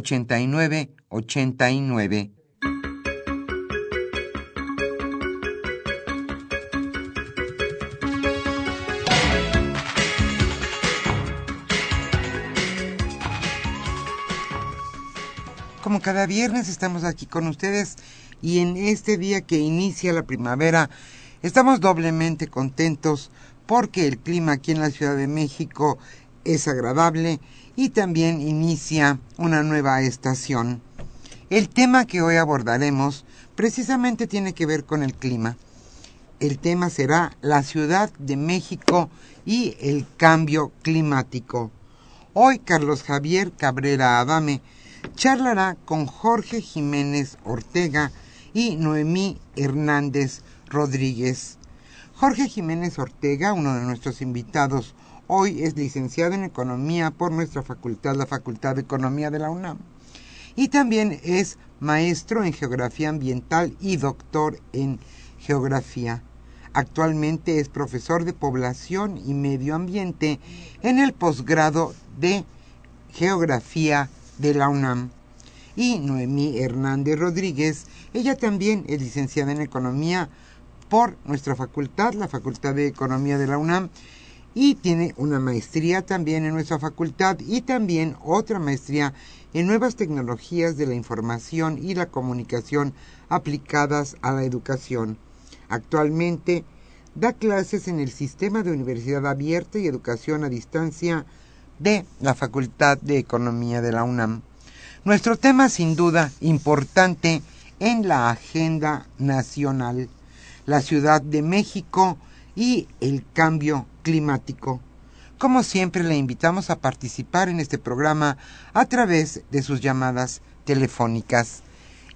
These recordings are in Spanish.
5536 8989. Como cada viernes estamos aquí con ustedes y en este día que inicia la primavera estamos doblemente contentos porque el clima aquí en la Ciudad de México es agradable y también inicia una nueva estación. El tema que hoy abordaremos precisamente tiene que ver con el clima. El tema será la Ciudad de México y el cambio climático. Hoy Carlos Javier Cabrera Adame charlará con Jorge Jiménez Ortega y Noemí Hernández Rodríguez. Jorge Jiménez Ortega, uno de nuestros invitados Hoy es licenciado en Economía por nuestra facultad, la Facultad de Economía de la UNAM. Y también es maestro en Geografía Ambiental y doctor en Geografía. Actualmente es profesor de Población y Medio Ambiente en el posgrado de Geografía de la UNAM. Y Noemí Hernández Rodríguez, ella también es licenciada en Economía por nuestra facultad, la Facultad de Economía de la UNAM, y tiene una maestría también en nuestra facultad y también otra maestría en nuevas tecnologías de la información y la comunicación aplicadas a la educación. Actualmente da clases en el sistema de universidad abierta y educación a distancia de la Facultad de Economía de la UNAM. Nuestro tema sin duda importante en la agenda nacional, la Ciudad de México y el cambio climático. Como siempre, le invitamos a participar en este programa a través de sus llamadas telefónicas.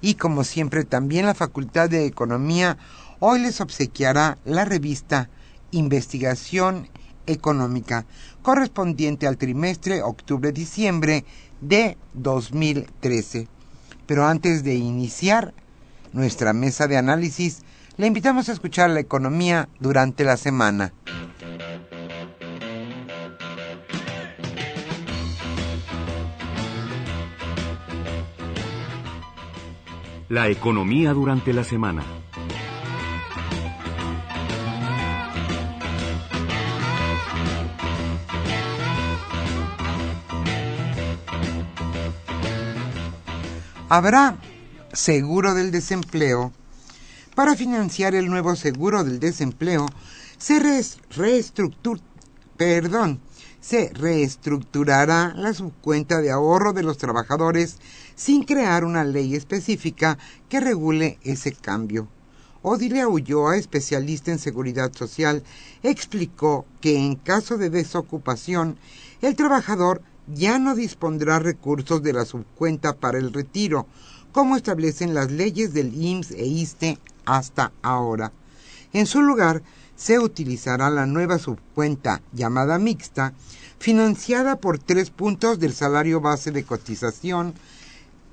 Y como siempre, también la Facultad de Economía hoy les obsequiará la revista Investigación Económica, correspondiente al trimestre octubre-diciembre de 2013. Pero antes de iniciar nuestra mesa de análisis, le invitamos a escuchar la economía durante la semana. La economía durante la semana. Habrá seguro del desempleo. Para financiar el nuevo seguro del desempleo, se perdón, se reestructurará la subcuenta de ahorro de los trabajadores sin crear una ley específica que regule ese cambio. Odilia Ulloa, especialista en seguridad social, explicó que en caso de desocupación, el trabajador ya no dispondrá recursos de la subcuenta para el retiro, como establecen las leyes del IMSS e ISTE hasta ahora. En su lugar, se utilizará la nueva subcuenta llamada mixta, financiada por tres puntos del salario base de cotización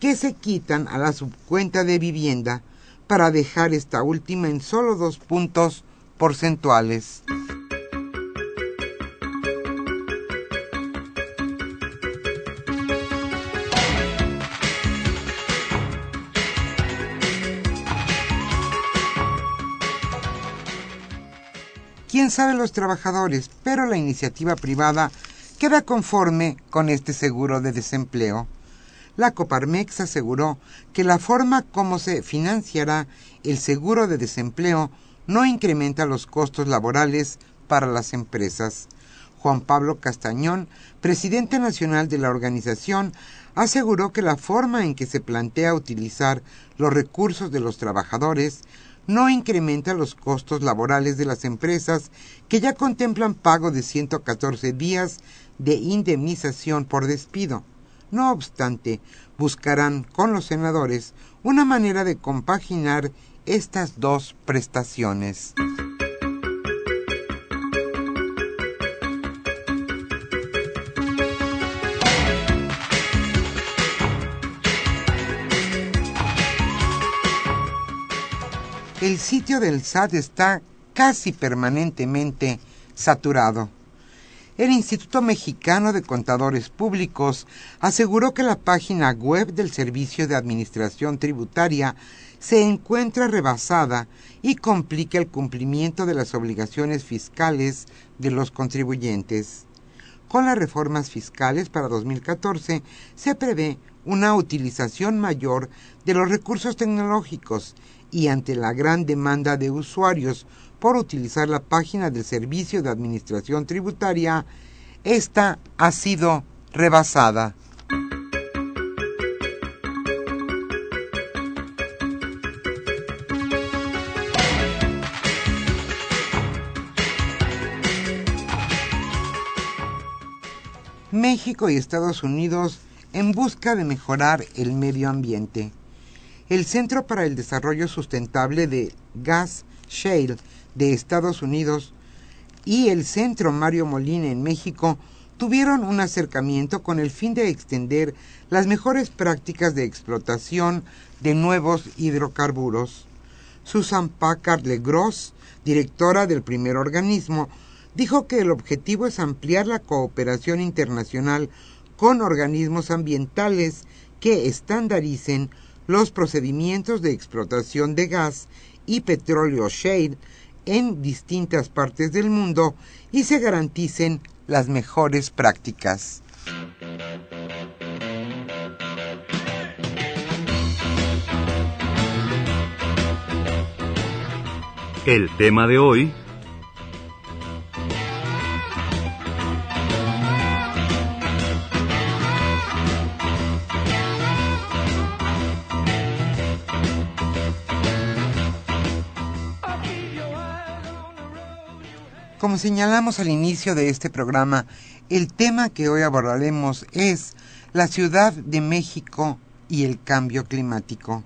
que se quitan a la subcuenta de vivienda para dejar esta última en solo dos puntos porcentuales. quién sabe los trabajadores, pero la iniciativa privada queda conforme con este seguro de desempleo. La Coparmex aseguró que la forma como se financiará el seguro de desempleo no incrementa los costos laborales para las empresas. Juan Pablo Castañón, presidente nacional de la organización, aseguró que la forma en que se plantea utilizar los recursos de los trabajadores no incrementa los costos laborales de las empresas que ya contemplan pago de 114 días de indemnización por despido. No obstante, buscarán con los senadores una manera de compaginar estas dos prestaciones. el sitio del SAT está casi permanentemente saturado. El Instituto Mexicano de Contadores Públicos aseguró que la página web del Servicio de Administración Tributaria se encuentra rebasada y complica el cumplimiento de las obligaciones fiscales de los contribuyentes. Con las reformas fiscales para 2014 se prevé una utilización mayor de los recursos tecnológicos y ante la gran demanda de usuarios por utilizar la página del Servicio de Administración Tributaria, esta ha sido rebasada. México y Estados Unidos en busca de mejorar el medio ambiente el Centro para el Desarrollo Sustentable de Gas Shale de Estados Unidos y el Centro Mario Molina en México tuvieron un acercamiento con el fin de extender las mejores prácticas de explotación de nuevos hidrocarburos. Susan Packard Legros, directora del primer organismo, dijo que el objetivo es ampliar la cooperación internacional con organismos ambientales que estandaricen los procedimientos de explotación de gas y petróleo shale en distintas partes del mundo y se garanticen las mejores prácticas. El tema de hoy Como señalamos al inicio de este programa, el tema que hoy abordaremos es la Ciudad de México y el cambio climático.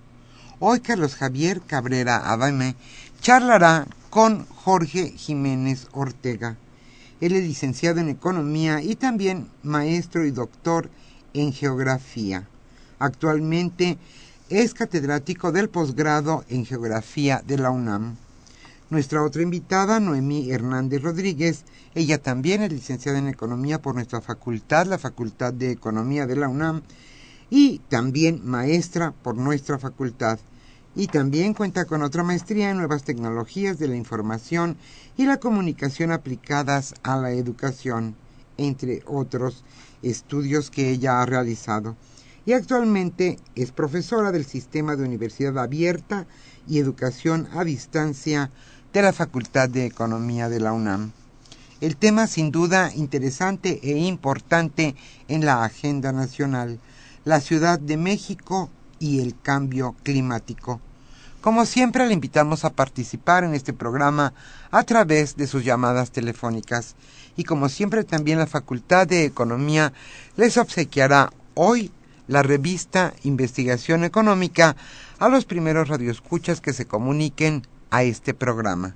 Hoy Carlos Javier Cabrera Adame charlará con Jorge Jiménez Ortega. Él es licenciado en Economía y también maestro y doctor en Geografía. Actualmente es catedrático del posgrado en Geografía de la UNAM. Nuestra otra invitada, Noemí Hernández Rodríguez, ella también es licenciada en Economía por nuestra facultad, la Facultad de Economía de la UNAM, y también maestra por nuestra facultad. Y también cuenta con otra maestría en Nuevas Tecnologías de la Información y la Comunicación aplicadas a la educación, entre otros estudios que ella ha realizado. Y actualmente es profesora del Sistema de Universidad Abierta y Educación a Distancia de la Facultad de Economía de la UNAM. El tema sin duda interesante e importante en la agenda nacional, la Ciudad de México y el cambio climático. Como siempre le invitamos a participar en este programa a través de sus llamadas telefónicas y como siempre también la Facultad de Economía les obsequiará hoy la revista Investigación Económica a los primeros radioescuchas que se comuniquen a este programa.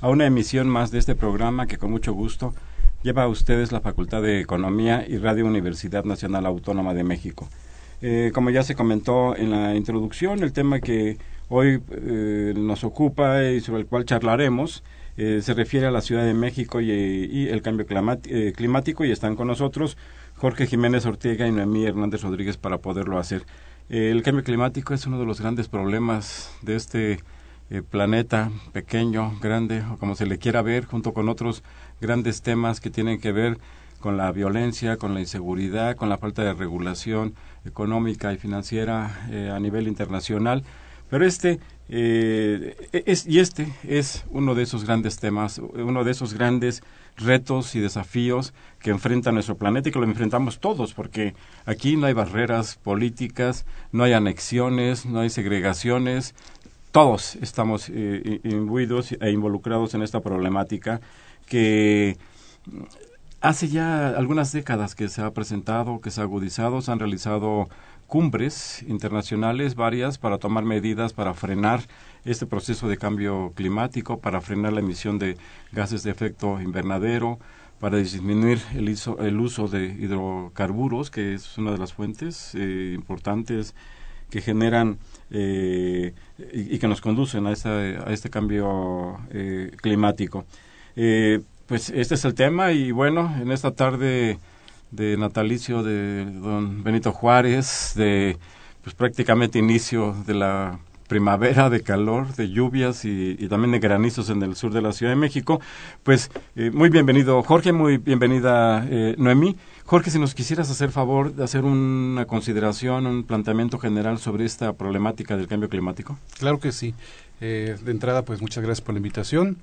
a una emisión más de este programa que con mucho gusto lleva a ustedes la Facultad de Economía y Radio Universidad Nacional Autónoma de México. Eh, como ya se comentó en la introducción, el tema que hoy eh, nos ocupa y sobre el cual charlaremos eh, se refiere a la Ciudad de México y, el cambio climático y están con nosotros Jorge Jiménez Ortega y Noemí Hernández Rodríguez para poderlo hacer. El cambio climático es uno de los grandes problemas de este eh, planeta pequeño, grande, o como se le quiera ver, junto con otros grandes temas que tienen que ver con la violencia, con la inseguridad, con la falta de regulación económica y financiera eh, a nivel internacional. Pero este eh, es, y este es uno de esos grandes temas, uno de esos grandes retos y desafíos que enfrenta nuestro planeta y que lo enfrentamos todos, porque aquí no hay barreras políticas, no hay anexiones, no hay segregaciones, todos estamos eh, imbuidos e involucrados en esta problemática que hace ya algunas décadas que se ha presentado, que se ha agudizado, se han realizado cumbres internacionales varias para tomar medidas para frenar este proceso de cambio climático, para frenar la emisión de gases de efecto invernadero, para disminuir el, uso de hidrocarburos, que es una de las fuentes eh, importantes que generan eh, y, que nos conducen a, a este cambio eh, climático. pues este es el tema y bueno, en esta tarde de natalicio de don Benito Juárez, de pues prácticamente inicio de la primavera, de calor, de lluvias y, también de granizos en el sur de la Ciudad de México. Pues eh, muy bienvenido Jorge, muy bienvenida eh, Noemí. Jorge, si nos quisieras hacer favor de hacer una consideración, un planteamiento general sobre esta problemática del cambio climático. Claro que sí. Eh, de entrada, pues muchas gracias por la invitación.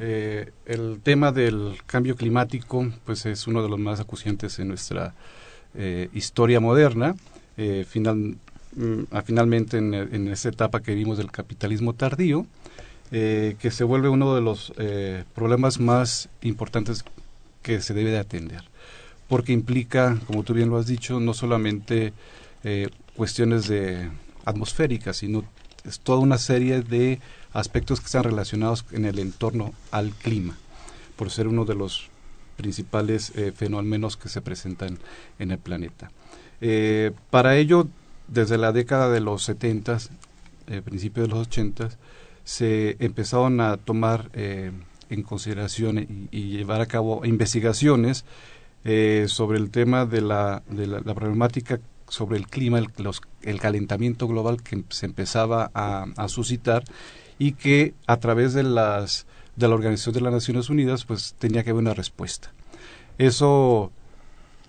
el tema del cambio climático, pues es uno de los más acuciantes en nuestra historia moderna. final, Mm, finalmente en, en, esta etapa que vimos del capitalismo tardío, eh, que se vuelve uno de los eh, problemas más importantes que se debe de atender, porque implica, como tú bien lo has dicho, no solamente eh, cuestiones de atmosféricas, sino toda una serie de aspectos que están relacionados en el entorno al clima, por ser uno de los principales fenómenos que se presentan en el planeta. para ello desde la década de los 70, eh, principios de los 80, se empezaron a tomar eh, en consideración y, llevar a cabo investigaciones eh, sobre el tema de la, de la, problemática sobre el clima, el, calentamiento global que se empezaba a, a, suscitar y que a través de las de la Organización de las Naciones Unidas pues tenía que haber una respuesta. Eso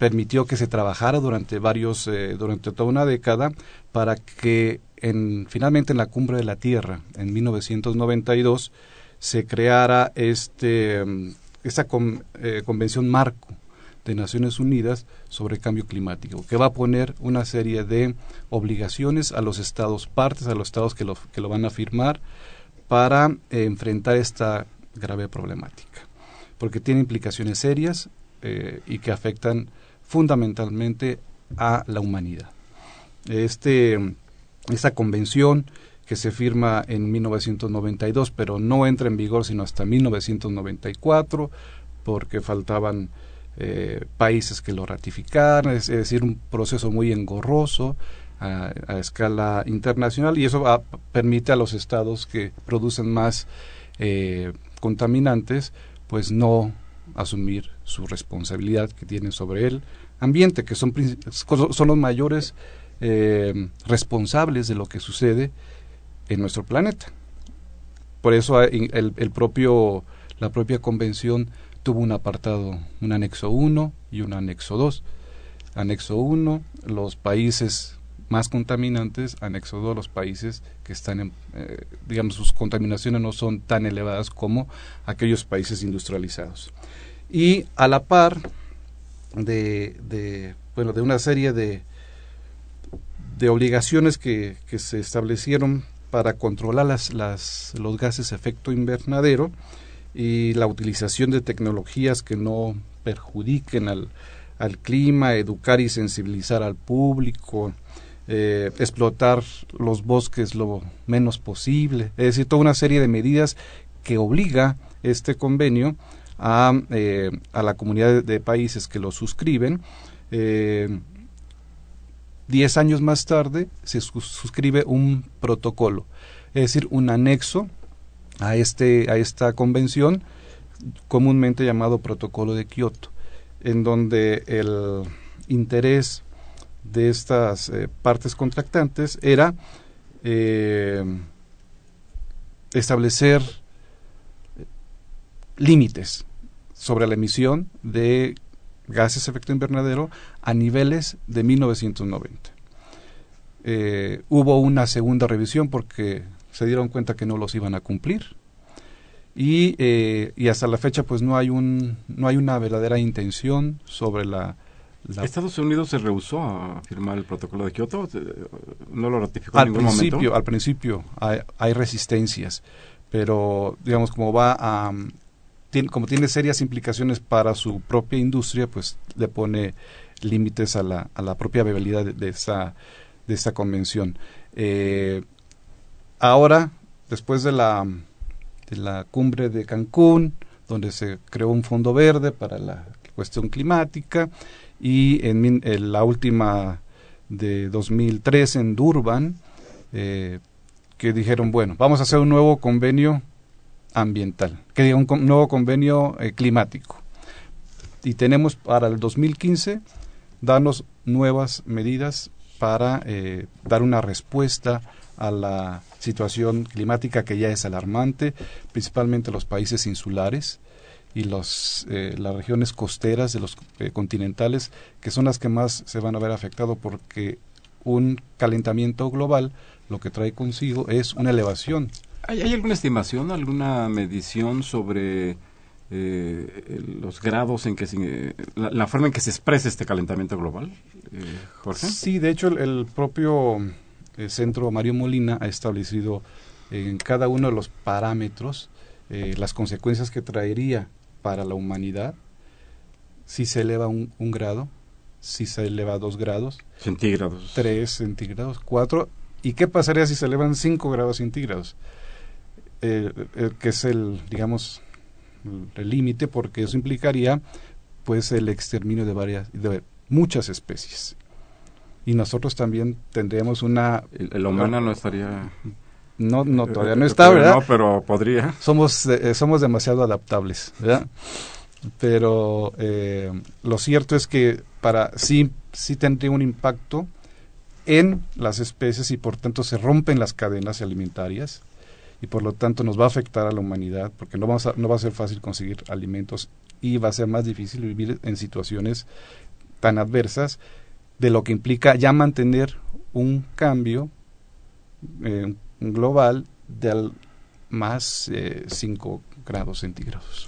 permitió que se trabajara durante varios, eh, durante toda una década para que en, finalmente en la cumbre de la Tierra, en 1992, se creara este, mm, esta eh, convención marco de Naciones Unidas sobre cambio climático, que va a poner una serie de obligaciones a los estados partes, a los estados que lo, que lo van a firmar, para eh, enfrentar esta grave problemática, porque tiene implicaciones serias y que afectan fundamentalmente a la humanidad. Este, esta convención que se firma en 1992, pero no entra en vigor sino hasta 1994, porque faltaban eh, países que lo ratificaran, es, decir, un proceso muy engorroso a, escala internacional y eso permite a los estados que producen más eh, contaminantes, pues no asumir su responsabilidad que tienen sobre él ambiente, que son, son los mayores eh, responsables de lo que sucede en nuestro planeta. Por eso el, el, propio, la propia convención tuvo un apartado, un anexo 1 y un anexo 2. Anexo 1, los países más contaminantes han exodo a los países que están en, eh, digamos, sus contaminaciones no son tan elevadas como aquellos países industrializados. Y a la par de, bueno, de una serie de, de obligaciones que, se establecieron para controlar las, los gases efecto invernadero y la utilización de tecnologías que no perjudiquen al, al clima, educar y sensibilizar al público, eh, explotar los bosques lo menos posible, es decir, toda una serie de medidas que obliga este convenio a, eh, a la comunidad de, países que lo suscriben. Eh, diez años más tarde se suscribe un protocolo, es decir, un anexo a, este, a esta convención comúnmente llamado Protocolo de Kioto, en donde el interés de estas eh, partes contractantes era eh, establecer límites sobre la emisión de gases de efecto invernadero a niveles de 1990. Eh, hubo una segunda revisión porque se dieron cuenta que no los iban a cumplir y, y hasta la fecha pues no hay un no hay una verdadera intención sobre la Estados Unidos se rehusó a firmar el protocolo de Kioto, no lo ratificó en ningún principio, momento. Al principio hay, resistencias, pero digamos como va a como tiene serias implicaciones para su propia industria, pues le pone límites a la, a la propia viabilidad de, esa de esta convención. Eh, ahora, después de la de la cumbre de Cancún, donde se creó un fondo verde para la cuestión climática, y en, la última de 2003 en Durban, eh, que dijeron, bueno, vamos a hacer un nuevo convenio ambiental, que diga un nuevo convenio eh, climático. Y tenemos para el 2015 darnos nuevas medidas para eh, dar una respuesta a la situación climática que ya es alarmante, principalmente los países insulares, y los, eh, las regiones costeras de los eh, continentales, que son las que más se van a ver afectados porque un calentamiento global lo que trae consigo es una elevación. ¿Hay, alguna estimación, alguna medición sobre eh, los grados en que se, la, forma en que se expresa este calentamiento global, Jorge? Sí, de hecho el, propio centro Mario Molina ha establecido en cada uno de los parámetros las consecuencias que traería para la humanidad si se eleva un, grado, si se eleva dos grados. Centígrados. Tres centígrados, cuatro. ¿Y qué pasaría si se elevan cinco grados centígrados? Eh, eh, que es el, digamos, el límite, porque eso implicaría pues el exterminio de varias, de muchas especies. Y nosotros también tendríamos una... El, humano no estaría... No, no, todavía no está, ¿verdad? No, pero podría. Somos, eh, somos demasiado adaptables, ¿verdad? Pero eh, lo cierto es que para sí, sí tendría un impacto en las especies y por tanto se rompen las cadenas alimentarias y por lo tanto nos va a afectar a la humanidad porque no, vamos a, no va a ser fácil conseguir alimentos y va a ser más difícil vivir en situaciones tan adversas de lo que implica ya mantener un cambio, eh, global de más 5 eh, grados centígrados.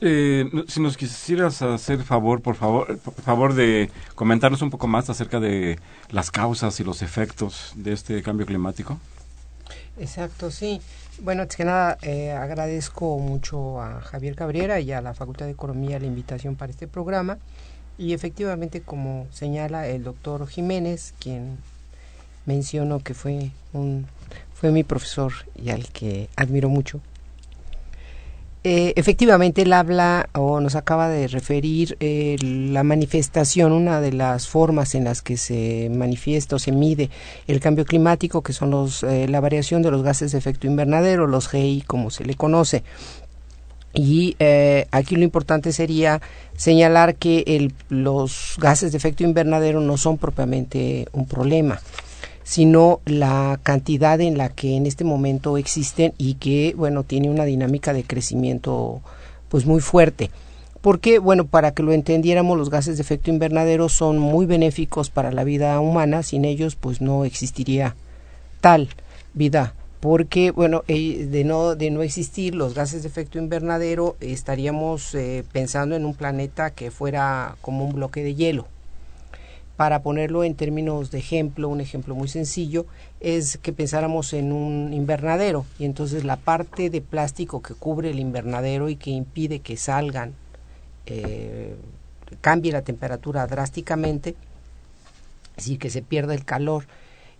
Eh, si nos quisieras hacer favor, por favor, por favor de comentarnos un poco más acerca de las causas y los efectos de este cambio climático. Exacto, sí. Bueno, antes que nada, eh, agradezco mucho a Javier Cabrera y a la Facultad de Economía la invitación para este programa. Y efectivamente, como señala el doctor Jiménez, quien menciono que fue un fue mi profesor y al que admiro mucho. Eh, efectivamente, él habla o nos acaba de referir eh, la manifestación, una de las formas en las que se manifiesta o se mide el cambio climático, que son los, eh, la variación de los gases de efecto invernadero, los GI, como se le conoce. Y aquí lo importante sería señalar que el, los gases de efecto invernadero no son propiamente un problema sino la cantidad en la que en este momento existen y que, bueno, tiene una dinámica de crecimiento pues muy fuerte. Porque, bueno, para que lo entendiéramos, los gases de efecto invernadero son muy benéficos para la vida humana, sin ellos pues no existiría tal vida. Porque bueno eh, de no de no existir los gases de efecto invernadero estaríamos eh, pensando en un planeta que fuera como un bloque de hielo para ponerlo en términos de ejemplo un ejemplo muy sencillo es que pensáramos en un invernadero. Y entonces la parte de plástico que cubre el invernadero y que impide que salgan eh, cambie la temperatura drásticamente es decir que se pierda el calor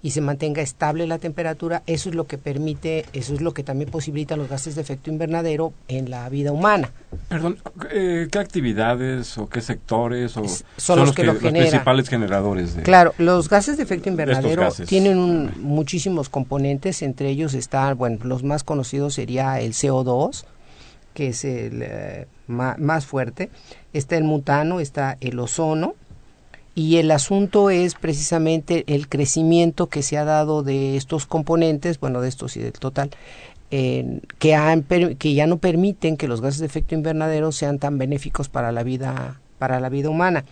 y se mantenga estable la temperatura, eso es lo que permite, eso es lo que también posibilita los gases de efecto invernadero en la vida humana. Perdón, eh, ¿qué actividades o qué sectores o son, los, que, los principales generadores? De, claro, los gases de efecto invernadero tienen muchísimos componentes, entre ellos están, bueno, los más conocidos sería el CO2, que es el eh, más fuerte, está el mutano, está el ozono, y el asunto es precisamente el crecimiento que se ha dado de estos componentes, bueno, de estos y del total, que, ya no permiten que los gases de efecto invernadero sean tan benéficos para la vida, para la vida humana.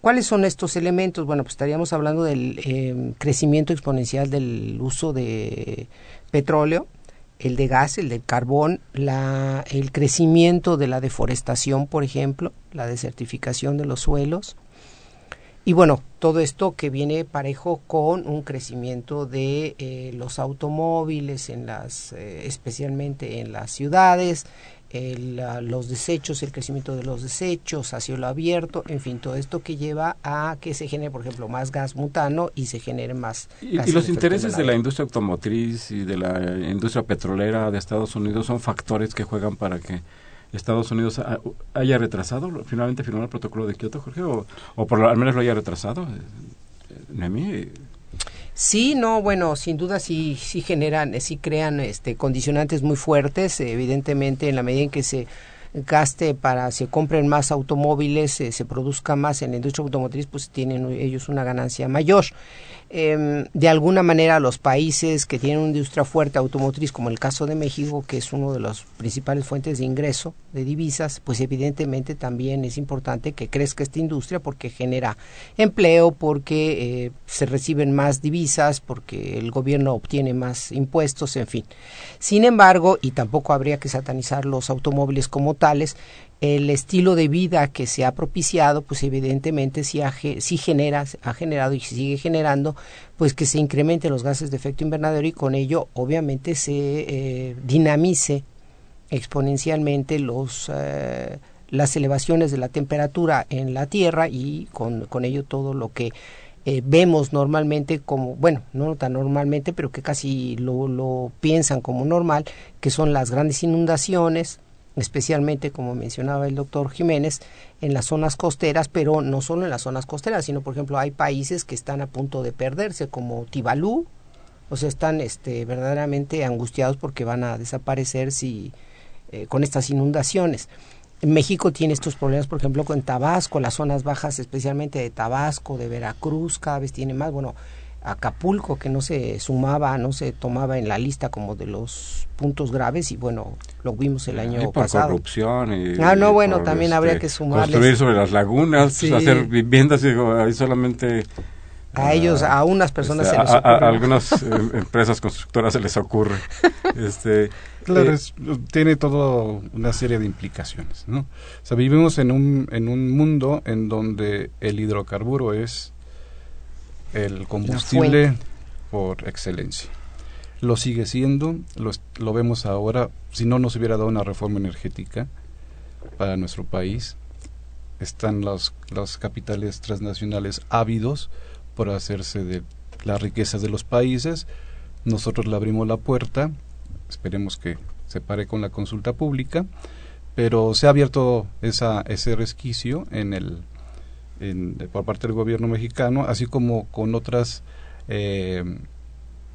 ¿Cuáles son estos elementos? Bueno, pues estaríamos hablando del em, crecimiento exponencial del uso de petróleo, el de gas, el de carbón, la, el crecimiento de la deforestación, por ejemplo, la desertificación de los suelos, y bueno, todo esto que viene parejo con un crecimiento de eh, los automóviles, en las, eh, especialmente en las ciudades, los desechos, el crecimiento de los desechos a cielo abierto, en fin, todo esto que lleva a que se genere, por ejemplo, más gas mutano y se genere más. ¿Y, y los intereses de la industria automotriz y de la industria petrolera de Estados Unidos son factores que juegan para que Estados Unidos haya retrasado finalmente firmó el protocolo de Kioto, Jorge, o, por lo, al menos lo haya retrasado. Eh, Nemi. Sí, no, bueno, sin duda sí, sí generan, sí crean este, condicionantes muy fuertes, evidentemente en la medida en que se gaste para se compren más automóviles, se produzca más en la industria automotriz, pues tienen ellos una ganancia mayor. Em, de alguna manera los países que tienen una industria fuerte automotriz, como el caso de México, que es uno de las principales fuentes de ingreso de divisas, pues evidentemente también es importante que crezca esta industria porque genera empleo, porque eh, se reciben más divisas, porque el gobierno obtiene más impuestos, en fin. Sin embargo, y tampoco habría que satanizar los automóviles como tales, el estilo de vida que se ha propiciado, pues evidentemente sí, ha, genera, ha generado y sigue generando, pues que se incrementen los gases de efecto invernadero y con ello obviamente se eh, dinamice exponencialmente los eh, las elevaciones de la temperatura en la Tierra y con, con ello todo lo que eh, vemos normalmente como, bueno, no tan normalmente, pero que casi lo, lo piensan como normal, que son las grandes inundaciones, especialmente como mencionaba el doctor Jiménez, en las zonas costeras, pero no solo en las zonas costeras, sino por ejemplo hay países que están a punto de perderse, como Tibalú, o sea, están este, verdaderamente angustiados porque van a desaparecer si, eh, con estas inundaciones. México tiene estos problemas, por ejemplo, con Tabasco, las zonas bajas, especialmente de Tabasco, de Veracruz, cada vez tiene más. Bueno, Acapulco, que no se sumaba, no se tomaba en la lista como de los puntos graves y bueno, lo vimos el año por pasado. corrupción y, Ah, no, bueno, también habría este, que sumarles. Construir sobre las lagunas, hacer viviendas, digo, ahí solamente... A ellos, a unas personas este, se les ocurre. A, algunas eh, empresas constructoras se les ocurre. este, claro, eh, tiene todo una serie de implicaciones, ¿no? O sea, vivimos en un, en un mundo en donde el hidrocarburo es el combustible por excelencia. Lo sigue siendo, lo, lo vemos ahora, si no nos hubiera dado una reforma energética para nuestro país, están los, los capitales transnacionales ávidos por hacerse de las riquezas de los países. Nosotros le abrimos la puerta, esperemos que se pare con la consulta pública, pero se ha abierto esa, ese resquicio en el, por parte del gobierno mexicano, así como con otras, eh,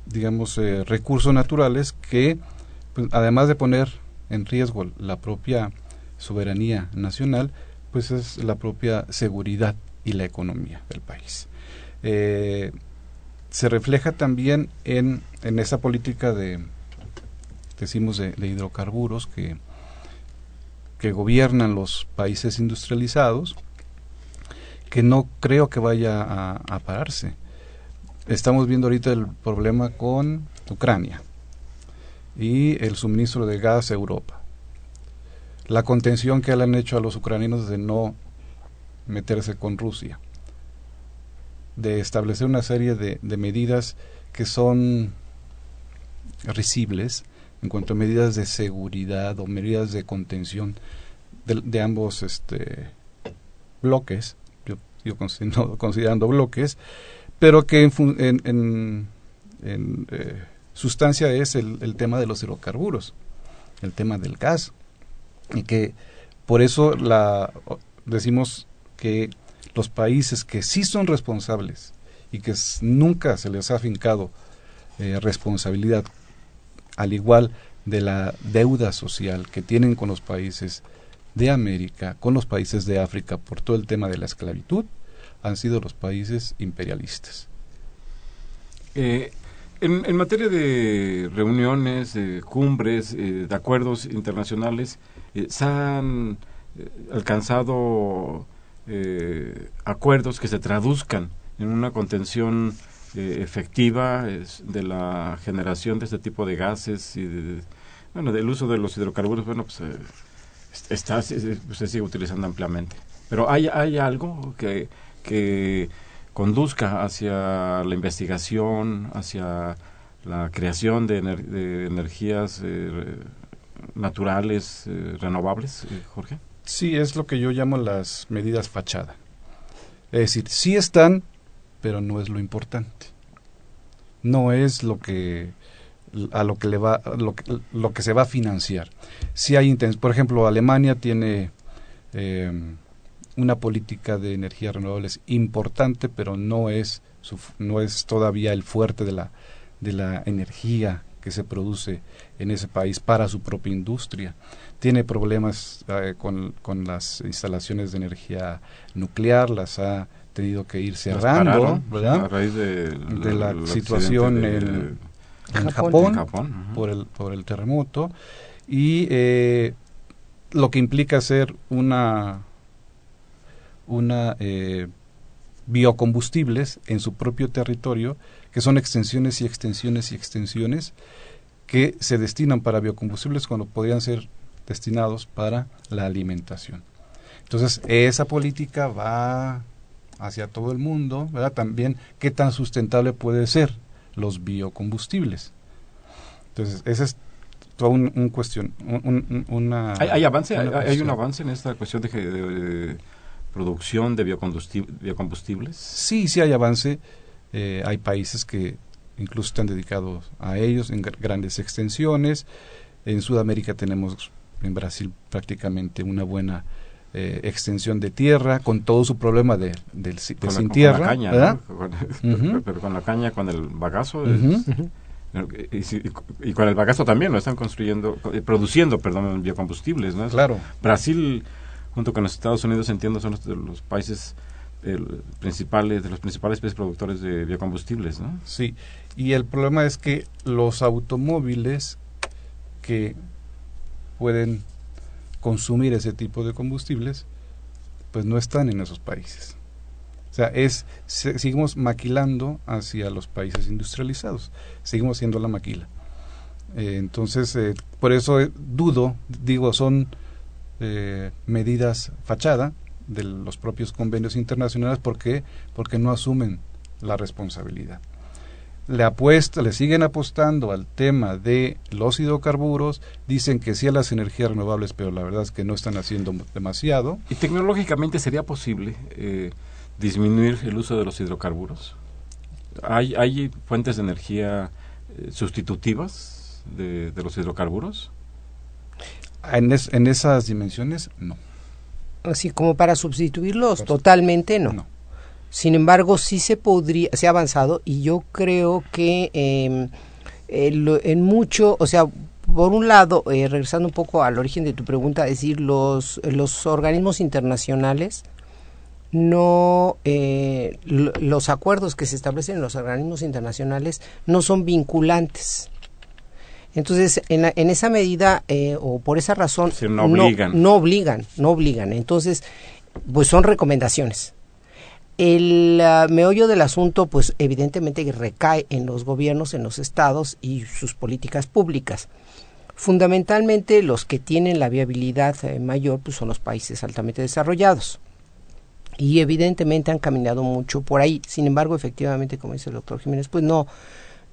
digamos, eh, recursos naturales que, pues, además de poner en riesgo la propia soberanía nacional, pues es la propia seguridad y la economía del país. Eh, se refleja también en, en esa política de, decimos, de, hidrocarburos que que gobiernan los países industrializados, que no creo que vaya a, pararse. Estamos viendo ahorita el problema con Ucrania y el suministro de gas a Europa. La contención que le han hecho a los ucranianos de no meterse con Rusia, de establecer una serie de, de medidas que son risibles en cuanto a medidas de seguridad o medidas de contención de, de ambos este, bloques, considerando, bloques, pero que en, en, en, eh, sustancia es el, el, tema de los hidrocarburos, el tema del gas, y que por eso la, decimos que los países que sí son responsables y que nunca se les ha fincado eh, responsabilidad, al igual de la deuda social que tienen con los países de América, con los países de África por todo el tema de la esclavitud, han sido los países imperialistas. Eh, en, materia de reuniones, de cumbres, eh, de acuerdos internacionales, eh, se han eh, alcanzado acuerdos que se traduzcan en una contención efectiva de la generación de este tipo de gases y de, bueno, del uso de los hidrocarburos. Bueno, pues se, se sigue utilizando ampliamente. Pero hay, hay algo que, que conduzca hacia la investigación, hacia la creación de, ener de energías eh, naturales eh, renovables, eh, Jorge? Sí, es lo que yo llamo las medidas fachada. Es decir, sí están, pero no es lo importante. No es lo que a lo que le va lo que, lo que se va a financiar. Si hay por ejemplo, Alemania tiene eh, una política de energías renovables importante, pero no es, su, no es todavía el fuerte de la, de la energía que se produce en ese país para su propia industria. Tiene problemas eh, con, con, las instalaciones de energía nuclear, las ha tenido que ir cerrando, ¿verdad? A raíz de, de la, la situación de, en, en, Japón, por, el, por el terremoto y eh, lo que implica ser una una eh, biocombustibles en su propio territorio, que son extensiones y extensiones y extensiones que se destinan para biocombustibles cuando podrían ser destinados para la alimentación. Entonces, esa política va hacia todo el mundo, ¿verdad? También, ¿qué tan sustentable puede ser los biocombustibles? Entonces, ese es todo un, un cuestión, un, un, una... ¿Hay, hay avance? Una ¿Hay, ¿Hay, un avance en esta cuestión de, de, de producción de biocombustibles? Sí, sí hay avance. Eh, hay países que incluso están dedicados a ellos en grandes extensiones. En Sudamérica tenemos en Brasil prácticamente una buena eh, extensión de tierra con todo su problema de, de, de con sin la, tierra. Con la caña, ¿verdad? ¿no? con, uh -huh. pero con la caña, con el bagazo. Uh -huh. y, y, con el bagazo también lo están construyendo, produciendo, perdón, biocombustibles. ¿no? Claro. Brasil junto con los Estados Unidos entiendo son los, los países el, principales de los principales países productores de biocombustibles, ¿no? Sí, y el problema es que los automóviles que pueden consumir ese tipo de combustibles, pues no están en esos países. O sea, es se, seguimos maquilando hacia los países industrializados, seguimos siendo la maquila. Eh, entonces, eh, por eso eh, dudo, digo, son eh, medidas fachada de los propios convenios internacionales porque porque no asumen la responsabilidad. Le apuesta le siguen apostando al tema de los hidrocarburos dicen que sí a las energías renovables pero la verdad es que no están haciendo demasiado. Y tecnológicamente sería posible eh, disminuir el uso de los hidrocarburos hay hay fuentes de energía eh, sustitutivas de, de los hidrocarburos en, es, en esas dimensiones, no. Así como para sustituirlos, totalmente no. no. Sin embargo, sí se podría, se ha avanzado y yo creo que eh, el, en mucho, o sea, por un lado, eh, regresando un poco al origen de tu pregunta, es decir, los, los organismos internacionales no eh, los acuerdos que se establecen en los organismos internacionales no son vinculantes Entonces, en, en esa medida eh, o por esa razón, no obligan. No, obligan, no obligan. Entonces, pues son recomendaciones. El ah, meollo del asunto, pues evidentemente recae en los gobiernos, en los estados y sus políticas públicas. Fundamentalmente los que tienen la viabilidad eh, mayor pues son los países altamente desarrollados. Y evidentemente han caminado mucho por ahí. Sin embargo, efectivamente, como dice el doctor Jiménez, pues no,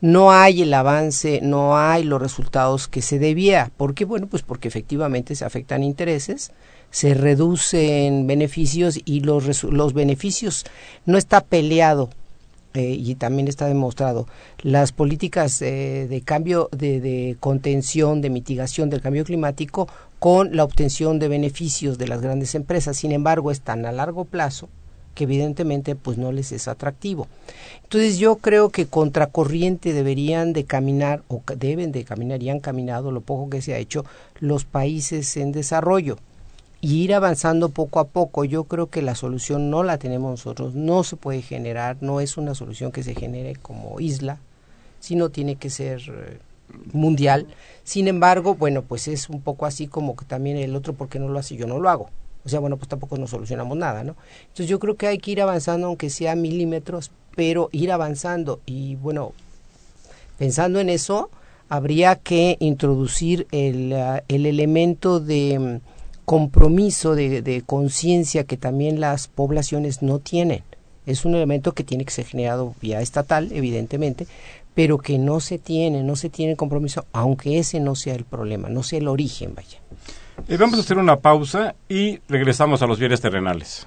no hay el avance, no hay los resultados que se debía. ¿Por qué? Bueno, pues porque efectivamente se afectan intereses, se reducen beneficios y los, los beneficios no está peleado eh, y también está demostrado las políticas eh, de cambio de, de, contención de mitigación del cambio climático con la obtención de beneficios de las grandes empresas sin embargo están a largo plazo que evidentemente pues no les es atractivo. Entonces yo creo que contracorriente deberían de caminar o deben de caminar y han caminado lo poco que se ha hecho los países en desarrollo y ir avanzando poco a poco. Yo creo que la solución no la tenemos nosotros, no se puede generar, no es una solución que se genere como isla, sino tiene que ser eh, mundial. Sin embargo, bueno, pues es un poco así como que también el otro porque no lo hace, yo no lo hago. O sea, bueno, pues tampoco nos solucionamos nada, ¿no? Entonces yo creo que hay que ir avanzando, aunque sea milímetros, pero ir avanzando. Y bueno, pensando en eso, habría que introducir el, uh, el elemento de mm, compromiso, de, de conciencia que también las poblaciones no tienen. Es un elemento que tiene que ser generado vía estatal, evidentemente, pero que no se tiene, no se tiene compromiso, aunque ese no sea el problema, no sea el origen, vaya. Eh, vamos a hacer una pausa y regresamos a los bienes terrenales.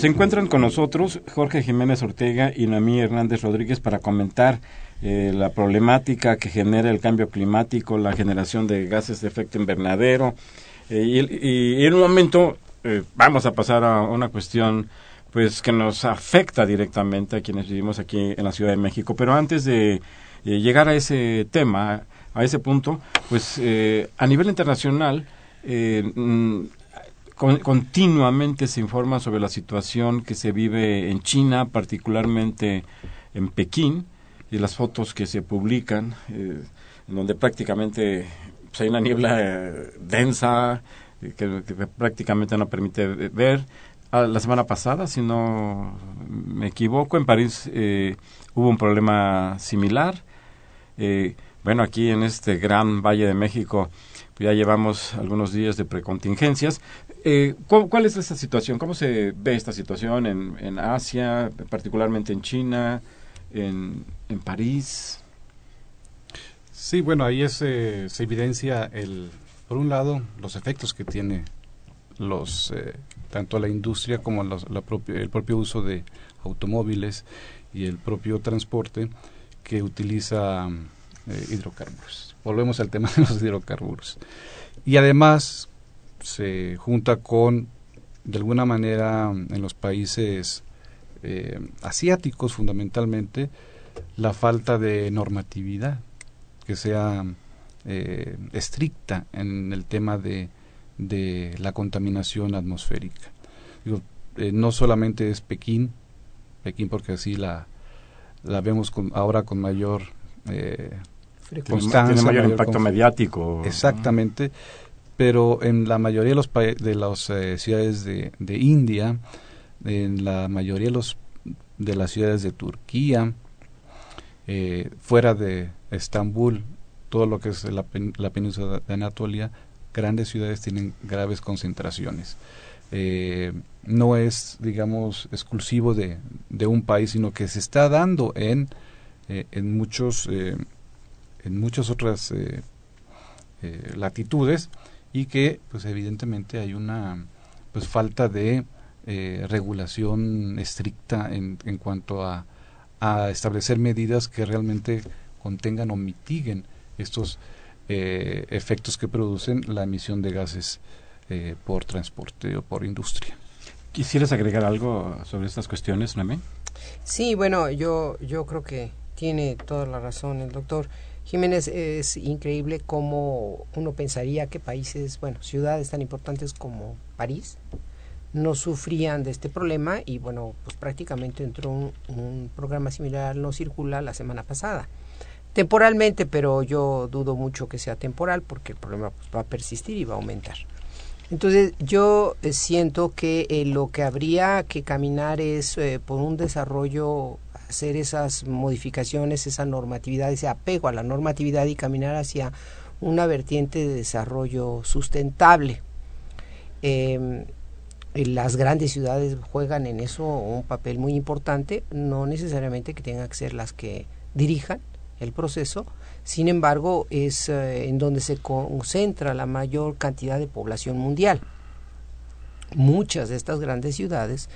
Se encuentran con nosotros Jorge Jiménez Ortega y Noemí Hernández Rodríguez para comentar eh, la problemática que genera el cambio climático, la generación de gases de efecto invernadero, y, y, en un momento vamos a pasar a una cuestión pues que nos afecta directamente a quienes vivimos aquí en la Ciudad de México. Pero antes de llegar a ese tema, a ese punto, pues a nivel internacional, mm, continuamente se informa sobre la situación que se vive en China, particularmente en Pekín, y las fotos que se publican, eh, en donde prácticamente pues, hay una niebla eh, densa eh, que, prácticamente no permite ver. Ah, la semana pasada, si no me equivoco, en París hubo un problema similar. bueno, aquí en este gran Valle de México pues, ya llevamos algunos días de precontingencias, eh, ¿cuál, es esa situación? ¿Cómo se ve esta situación en, Asia, particularmente en China, en, París? Sí, bueno, ahí es, se evidencia, el, por un lado, los efectos que tiene los eh, tanto la industria como el propio uso de automóviles y el propio transporte que utiliza eh, hidrocarburos. Volvemos al tema de los hidrocarburos. Y además, se junta con, de alguna manera, en los países eh, asiáticos fundamentalmente, la falta de normatividad que sea eh, estricta en el tema de, de la contaminación atmosférica. Eh, no solamente es Pekín, Pekín porque así la, la vemos con, ahora con mayor eh, constancia. Tiene mayor, impacto mediático. Exactamente, pero en la mayoría de los de las eh, ciudades de, India, en la mayoría de las ciudades de Turquía, eh, fuera de Estambul, todo lo que es la, la, península de Anatolia, grandes ciudades tienen graves concentraciones. Eh, no es, digamos, exclusivo de, de, un país, sino que se está dando en, en muchos en muchas otras latitudes y que pues evidentemente hay una pues falta de eh, regulación estricta en, en cuanto a, a, establecer medidas que realmente contengan o mitiguen estos eh, efectos que producen la emisión de gases eh, por transporte o por industria. ¿Quisieras agregar algo sobre estas cuestiones, Name? Sí, bueno, yo, yo creo que tiene toda la razón el doctor. Jiménez, es increíble cómo uno pensaría que países, bueno, ciudades tan importantes como París no sufrían de este problema y bueno, pues prácticamente entró un, programa similar no circula la semana pasada. Temporalmente, pero yo dudo mucho que sea temporal porque el problema pues, va a persistir y va a aumentar. Entonces yo eh, siento que eh, lo que habría que caminar es eh, por un desarrollo hacer esas modificaciones, esa normatividad, ese apego a la normatividad y caminar hacia una vertiente de desarrollo sustentable. Em, las grandes ciudades juegan en eso un papel muy importante, no necesariamente que tengan que ser las que dirijan el proceso, sin embargo es eh, en donde se concentra la mayor cantidad de población mundial. Muchas de estas grandes ciudades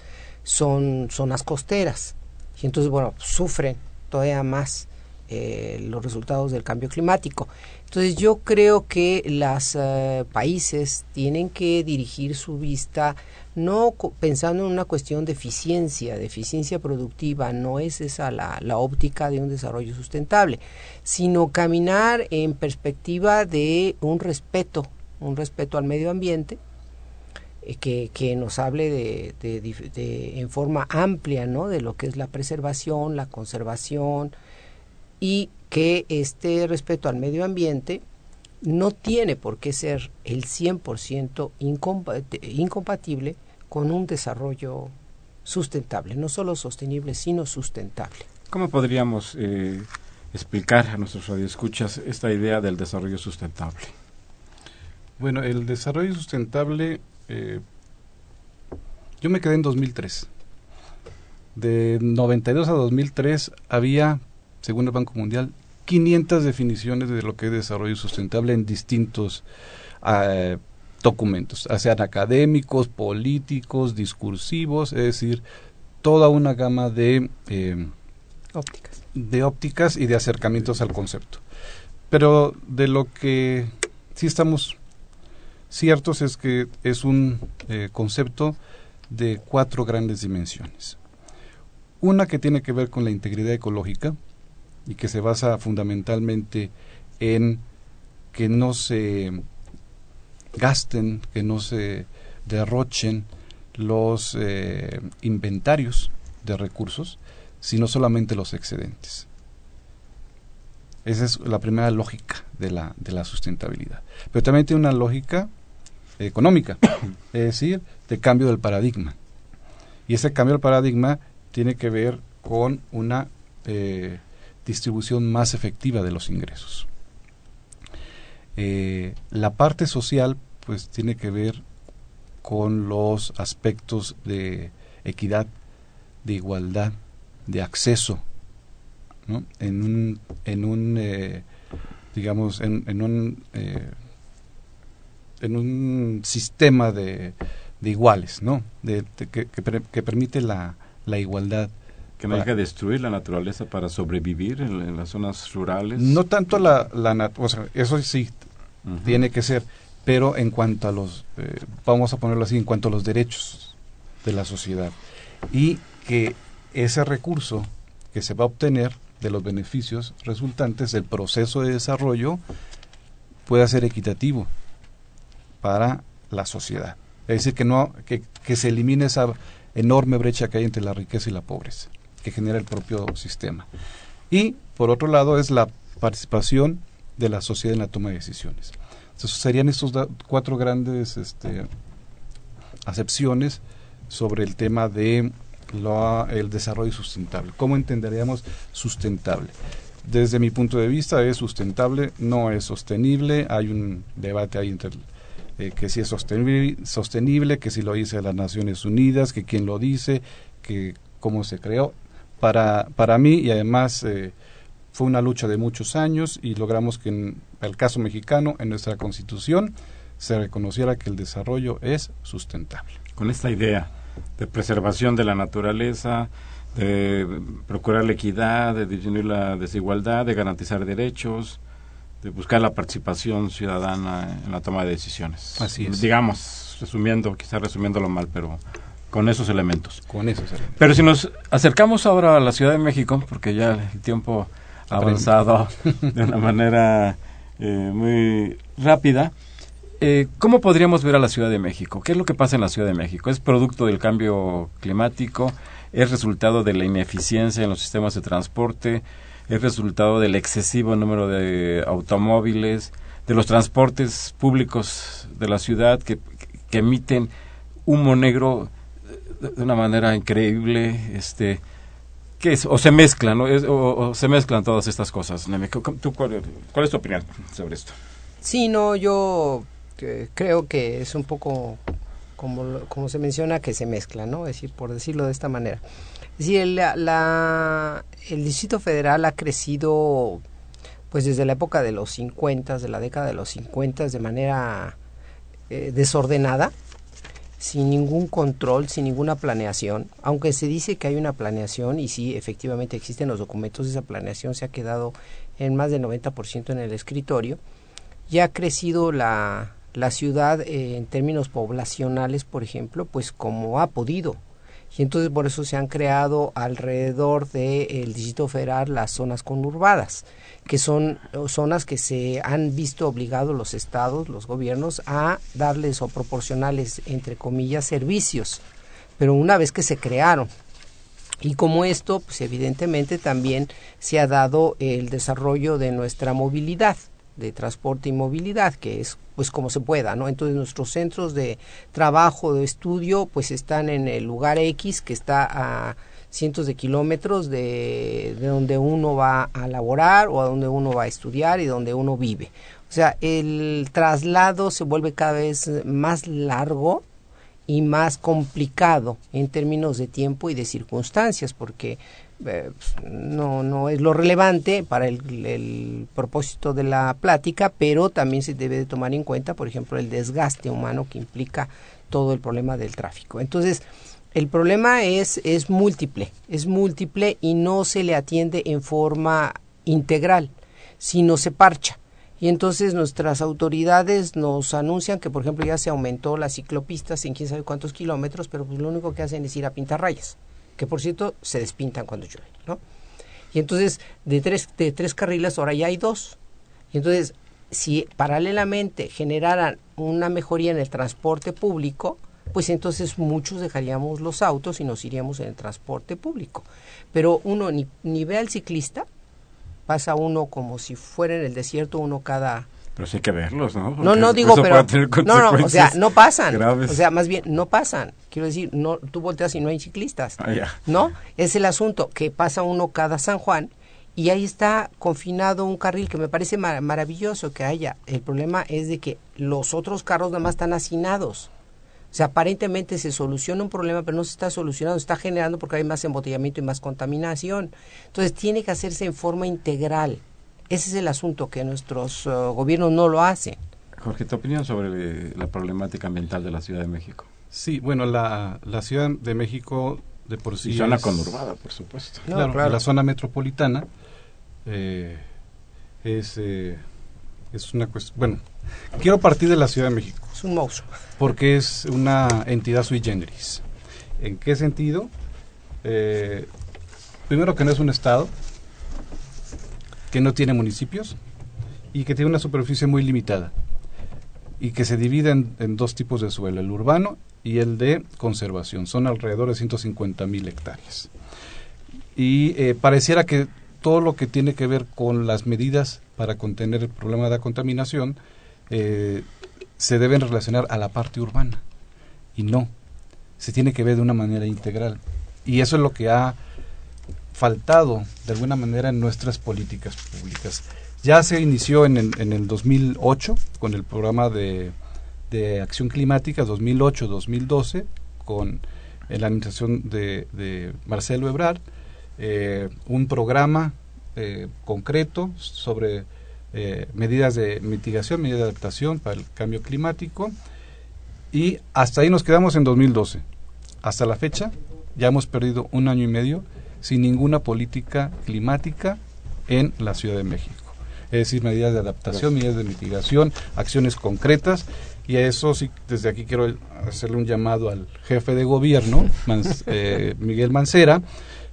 son zonas costeras, y entonces, bueno, sufren todavía más eh, los resultados del cambio climático. Entonces yo creo que los eh, países tienen que dirigir su vista no pensando en una cuestión de eficiencia, de eficiencia productiva, no es esa la, la óptica de un desarrollo sustentable, sino caminar en perspectiva de un respeto, un respeto al medio ambiente, que, que, nos hable de, de, en forma amplia ¿no? de lo que es la preservación, la conservación y que este respeto al medio ambiente no tiene por qué ser el 100% incompatible con un desarrollo sustentable, no solo sostenible, sino sustentable. ¿Cómo podríamos eh, explicar a nuestros radioescuchas esta idea del desarrollo sustentable? Bueno, el desarrollo sustentable eh, yo me quedé en 2003. De 92 a 2003 había, según el Banco Mundial, 500 definiciones de lo que es desarrollo sustentable en distintos uh, documentos, sean académicos, políticos, discursivos, es decir, toda una gama de eh, ópticas. de ópticas y de acercamientos al concepto. Pero de lo que sí estamos ciertos es que es un eh, concepto de cuatro grandes dimensiones. Una que tiene que ver con la integridad ecológica y que se basa fundamentalmente en que no se gasten, que no se derrochen los eh, inventarios de recursos, sino solamente los excedentes. Esa es la primera lógica de la, de la sustentabilidad. Pero también tiene una lógica económica, es decir, de cambio del paradigma. Y ese cambio del paradigma tiene que ver con una eh, distribución más efectiva de los ingresos. Eh, la parte social, pues, tiene que ver con los aspectos de equidad, de igualdad, de acceso, ¿no? en un, en un eh, digamos, en, en un en un sistema de, de iguales, ¿no? De, que, que, permite la, la igualdad. Que no que destruir la naturaleza para sobrevivir en, las zonas rurales. No tanto la, la o sea, eso sí tiene que ser, pero en cuanto a los, eh, vamos a ponerlo así, en cuanto a los derechos de la sociedad. Y que ese recurso que se va a obtener de los beneficios resultantes del proceso de desarrollo pueda ser equitativo para la sociedad. Es decir, que, no, que, que se elimine esa enorme brecha que hay entre la riqueza y la pobreza, que genera el propio sistema. Y, por otro lado, es la participación de la sociedad en la toma de decisiones. Entonces, serían estos cuatro grandes este, acepciones sobre el tema de el desarrollo sustentable. ¿Cómo entenderíamos sustentable? Desde mi punto de vista es sustentable, no es sostenible. Hay un debate ahí entre eh, que si es sostenible, sostenible, que si lo dice las Naciones Unidas, que quién lo dice, que cómo se creó. Para, para mí, y además eh, fue una lucha de muchos años y logramos que en el caso mexicano, en nuestra constitución, se reconociera que el desarrollo es sustentable. Con esta idea de preservación de la naturaleza, de procurar la equidad, de disminuir la desigualdad, de garantizar derechos, de buscar la participación ciudadana en la toma de decisiones. Así es. Digamos, resumiendo, quizás resumiéndolo mal, pero con esos elementos. Con esos elementos. Pero si nos acercamos ahora a la Ciudad de México, porque ya el tiempo ha avanzado de una manera eh, muy rápida, eh, ¿cómo podríamos ver a la Ciudad de México? ¿Qué es lo que pasa en la Ciudad de México? ¿Es producto del cambio climático? ¿Es resultado de la ineficiencia en los sistemas de transporte? Es resultado del excesivo número de automóviles, de los transportes públicos de la ciudad que, emiten humo negro de una manera increíble, este, ¿qué es? O se mezclan, o, se mezclan todas estas cosas. ¿Tú, cuál, es tu opinión sobre esto? Sí, no, yo eh, creo que es un poco como, como se menciona que se mezcla, ¿no? Decir, por decirlo de esta manera. Sí, el, la, el Distrito Federal ha crecido pues desde la época de los 50, de la década de los 50, de manera eh, desordenada, sin ningún control, sin ninguna planeación, aunque se dice que hay una planeación y sí, efectivamente existen los documentos esa planeación, se ha quedado en más del 90% en el escritorio, ya ha crecido la, la ciudad eh, en términos poblacionales, por ejemplo, pues como ha podido y entonces por eso se han creado alrededor del Distrito Federal las zonas conurbadas, que son zonas que se han visto obligados los estados, los gobiernos, a darles o proporcionarles, entre comillas, servicios. Pero una vez que se crearon, y como esto, pues evidentemente también se ha dado el desarrollo de nuestra movilidad de transporte y movilidad, que es pues como se pueda, ¿no? Entonces nuestros centros de trabajo, de estudio, pues están en el lugar X, que está a cientos de kilómetros de, de donde uno va a laborar o a donde uno va a estudiar y donde uno vive. O sea, el traslado se vuelve cada vez más largo y más complicado en términos de tiempo y de circunstancias, porque eh, no, no es lo relevante para el, propósito de la plática, pero también se debe de tomar en cuenta, por ejemplo, el desgaste humano que implica todo el problema del tráfico. Entonces, el problema es, es múltiple, es múltiple y no se le atiende en forma integral, sino se parcha. y entonces nuestras autoridades nos anuncian que, por ejemplo, ya se aumentó las ciclopistas en quién sabe cuántos kilómetros, pero pues lo único que hacen es ir a pintar rayas, que por cierto se despintan cuando llueve, ¿no? Y entonces de tres, de tres carriles ahora ya hay dos. Y entonces, si paralelamente generaran una mejoría en el transporte público, pues entonces muchos dejaríamos los autos y nos iríamos en el transporte público. Pero uno ni, ni ve al ciclista, pasa uno como si fuera en el desierto, uno cada... Pero sí hay que verlos, ¿no? no, no digo, pero... No, no, o sea, no pasan. O sea, más bien, no pasan. Quiero decir, no, tú volteas y no hay ciclistas. Ah, ya. ¿No? Es el asunto, que pasa uno cada San Juan y ahí está confinado un carril que me parece mar- maravilloso que haya. El problema es de que los otros carros nada más están hacinados. O sea, aparentemente se soluciona un problema, pero no se está solucionando, se está generando porque hay más embotellamiento y más contaminación. Entonces, tiene que hacerse en forma integral. Ese es el asunto, que nuestros eh, gobiernos no lo hacen. Jorge, ¿tu opinión sobre eh, la problemática ambiental de la Ciudad de México? Sí, bueno, la, la Ciudad de México de por sí y zona es- conurbada, por supuesto. No, claro, claro. la zona metropolitana eh, es, eh, es una cuestión... Bueno, quiero partir de la Ciudad de México. Es un monstruo. porque es una entidad sui generis. ¿En qué sentido? Eh, primero que no es un estado, que no tiene municipios y que tiene una superficie muy limitada y que se divide en, dos tipos de suelo, el urbano y el de conservación. Son alrededor de 150 mil hectáreas. Y eh, pareciera que todo lo que tiene que ver con las medidas para contener el problema de la contaminación eh, se deben relacionar a la parte urbana. Y no, se tiene que ver de una manera integral. Y eso es lo que ha faltado de alguna manera en nuestras políticas públicas. Ya se inició en el, en el 2008 con el programa de, de acción climática 2008-2012 con eh, la administración de, de Marcelo Ebrard, eh, un programa eh, concreto sobre eh, medidas de mitigación, medidas de adaptación para el cambio climático y hasta ahí nos quedamos en 2012. Hasta la fecha ya hemos perdido un año y medio sin ninguna política climática en la Ciudad de México. Es decir, medidas de adaptación, medidas de mitigación, acciones concretas y a eso sí, desde aquí quiero hacerle un llamado al jefe de gobierno, eh, Miguel Mancera,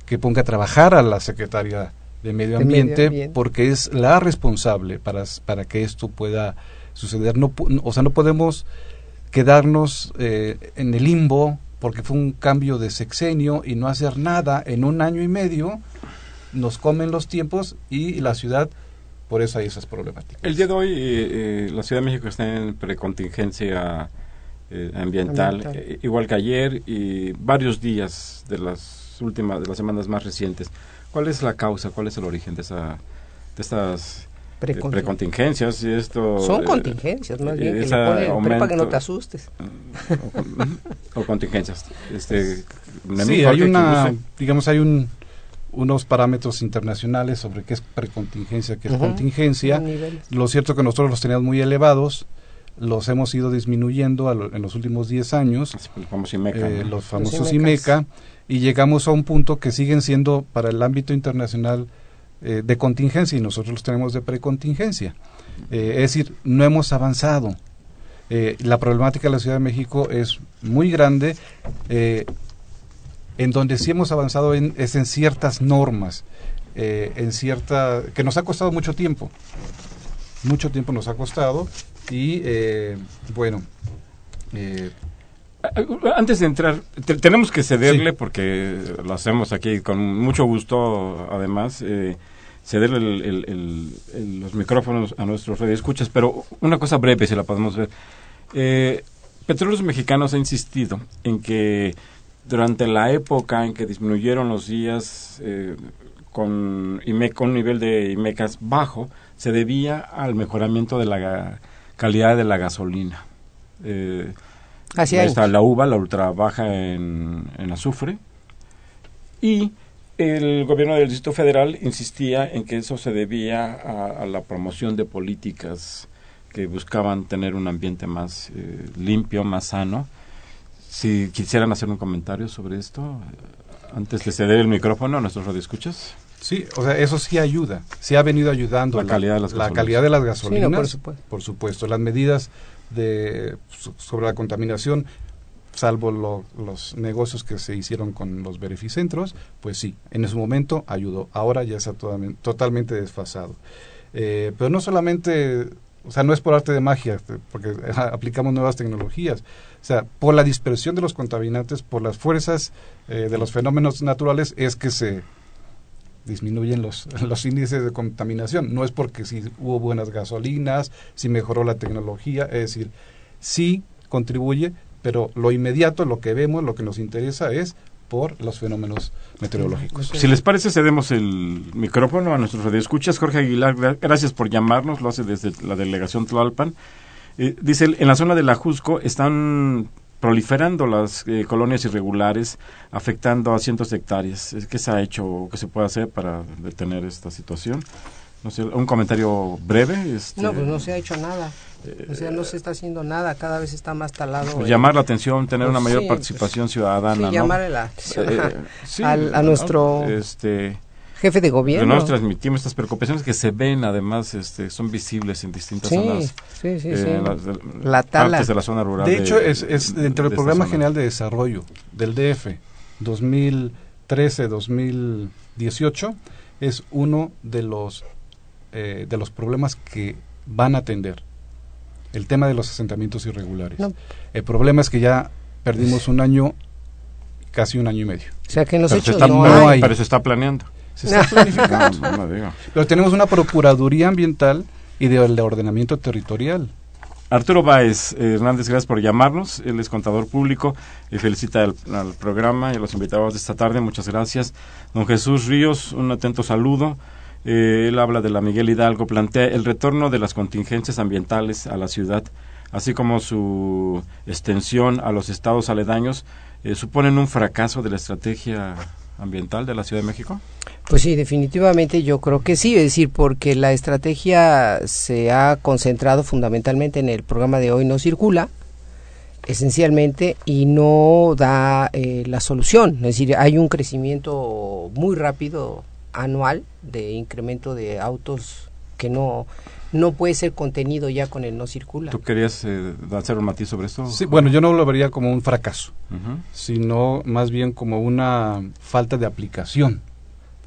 que ponga a trabajar a la secretaria de Medio De Medio Ambiente, porque es la responsable para, para que esto pueda suceder. No, o sea, no podemos quedarnos eh, en el limbo porque fue un cambio de sexenio y no hacer nada en un año y medio nos comen los tiempos y la ciudad por eso hay esas problemáticas. El día de hoy eh, eh, la Ciudad de México está en precontingencia eh, ambiental, Ambiental. eh, igual que ayer y varios días de las últimas, de las semanas más recientes. ¿Cuál es la causa, cuál es el origen de, esa, de estas precontingencias y esto? Son eh, contingencias, más bien, que le prepa que no te asustes. o, o contingencias. Este, Sí, hay una, digamos, hay un, unos parámetros internacionales sobre qué es precontingencia, qué es contingencia. Lo cierto es que nosotros los teníamos muy elevados, los hemos ido disminuyendo a lo- en los últimos 10 años, el famoso IMECA, eh, ¿no? los famosos. IMECA, y llegamos a un punto que siguen siendo para el ámbito internacional eh, de contingencia y nosotros los tenemos de precontingencia. Eh, es decir, no hemos avanzado. Eh, la problemática de la Ciudad de México es muy grande. en donde sí hemos avanzado en, es en ciertas normas, en cierta que nos ha costado mucho tiempo, mucho tiempo nos ha costado y eh, bueno, eh, Antes de entrar, te- tenemos que cederle Sí. porque lo hacemos aquí con mucho gusto, además, eh, cederle el- el- el- el- los micrófonos a nuestros radioescuchas, pero una cosa breve, si la podemos ver. Eh, Petróleos Mexicanos ha insistido en que durante la época en que disminuyeron los días eh, con, con un nivel de IMECAS bajo, se debía al mejoramiento de la calidad de la gasolina. Eh, Así está la uva, la ultra baja en, en azufre. Y el gobierno del Distrito Federal insistía en que eso se debía a, a la promoción de políticas que buscaban tener un ambiente más eh, limpio, más sano. Si quisieran hacer un comentario sobre esto, eh, antes de ceder el micrófono a nuestros radioescuchas. Sí, o sea, eso sí ayuda, sí ha venido ayudando La calidad de las la gasolinas. calidad de las gasolinas, Sí, no, por supuesto. por supuesto, las medidas de so- sobre la contaminación, salvo lo- los negocios que se hicieron con los beneficentros, pues sí, en ese momento ayudó. Ahora ya está totalmente, desfasado. Eh, pero no solamente, o sea, no es por arte de magia, porque aplicamos nuevas tecnologías. O sea, por la dispersión de los contaminantes, por las fuerzas eh, de los fenómenos naturales, es que se disminuyen los, los índices de contaminación. No es porque si hubo buenas gasolinas, si mejoró la tecnología, es decir, sí contribuye, pero lo inmediato, lo que vemos, lo que nos interesa es por los fenómenos meteorológicos. Si les parece, cedemos el micrófono a nuestros radioescuchas. Jorge Aguilar, gra- gracias por llamarnos, lo hace desde la delegación Tlalpan. Eh, dice, en la zona de la Jusco están proliferando las eh, colonias irregulares, afectando a cientos de hectáreas. Eh, ¿Qué se ha hecho o qué se puede hacer para detener esta situación? No sé, un comentario breve. Este, No, pues no se ha hecho nada. O sea, no se está haciendo nada, cada vez está más talado. pues llamar la atención, tener Pues una mayor sí, participación sí, ciudadana. ¿no? llamarle la atención Eh, sí, al- a ¿no? nuestro Este, jefe de que gobierno. nos transmitimos estas preocupaciones que se ven, además, este, son visibles en distintas Sí, zonas. sí, sí, eh, sí. las- de- La tala. Partes de la zona rural. De hecho, es, es dentro del de Programa. General de Desarrollo del DF 2013-2018 es uno de los eh, de los problemas que van a atender el tema de los asentamientos irregulares. No. El problema es que ya perdimos un año, casi un año y medio. O sea, que en los Pero hechos está, no no hay. hay. pero se está planeando. Se está planificando. No. Pero tenemos una Procuraduría Ambiental y de, de ordenamiento territorial. Arturo Báez eh, Hernández, gracias por llamarnos. Él es contador público y felicita al, al programa y a los invitados de esta tarde. Muchas gracias. Don Jesús Ríos, un atento saludo. Eh, él habla de la Miguel Hidalgo, plantea el retorno de las contingencias ambientales a la ciudad, así como su extensión a los estados aledaños, eh, suponen un fracaso de la estrategia ambiental de la Ciudad de México. Pues sí, definitivamente yo creo que sí, es decir, porque la estrategia se ha concentrado fundamentalmente en el programa de hoy no circula, esencialmente, y no da eh, la solución. Es decir, hay un crecimiento muy rápido anual de incremento de autos que no no puede ser contenido ya con el no circula. ¿Tú querías eh, hacer un matiz sobre esto? Sí, bueno, yo no lo vería como un fracaso, sino más bien como una falta de aplicación.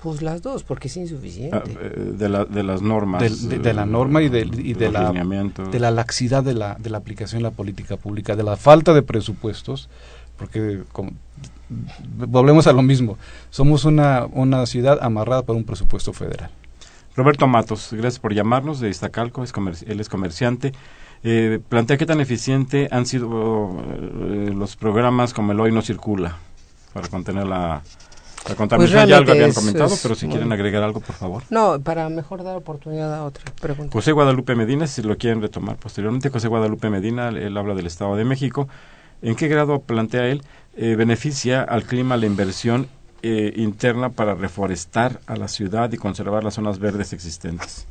Pues las dos, porque es insuficiente. Ah, eh, de, la- de las normas. Del- de, de la norma y de, y de la, de la laxidad de la, de la aplicación de la política pública, de la falta de presupuestos, porque como- volvemos a lo mismo, somos una, una ciudad amarrada por un presupuesto federal. Roberto Matos, gracias por llamarnos de Iztacalco, es él es comerciante. Eh, plantea qué tan eficiente han sido eh, los programas como el Hoy No Circula para contener la, la contaminación. ya algo habían es- comentado, es pero si quieren agregar algo, por favor. No, para mejor dar oportunidad a otra pregunta. José Guadalupe Medina, si lo quieren retomar posteriormente, José Guadalupe Medina, él habla del Estado de México. ¿En qué grado plantea él eh, beneficia al clima la inversión eh, interna para reforestar a la ciudad y conservar las zonas verdes existentes?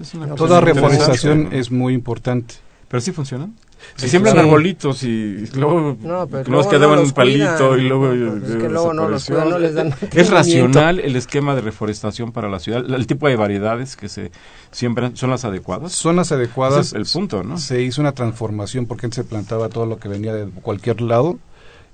Es una No, cosa Toda reforestación es muy importante. ¿Pero sí funcionan? Si Sí, siembran claro. arbolitos y luego No, pero nos luego quedaban no un los palito cuidan. y luego... Pues es que eh, luego no los cuidan, no les dan ¿Es racional el esquema de reforestación para la ciudad? ¿El tipo de variedades que se siembran son las adecuadas? Zonas Ese adecuadas. es el punto, ¿no? Se hizo una transformación porque antes se plantaba todo lo que venía de cualquier lado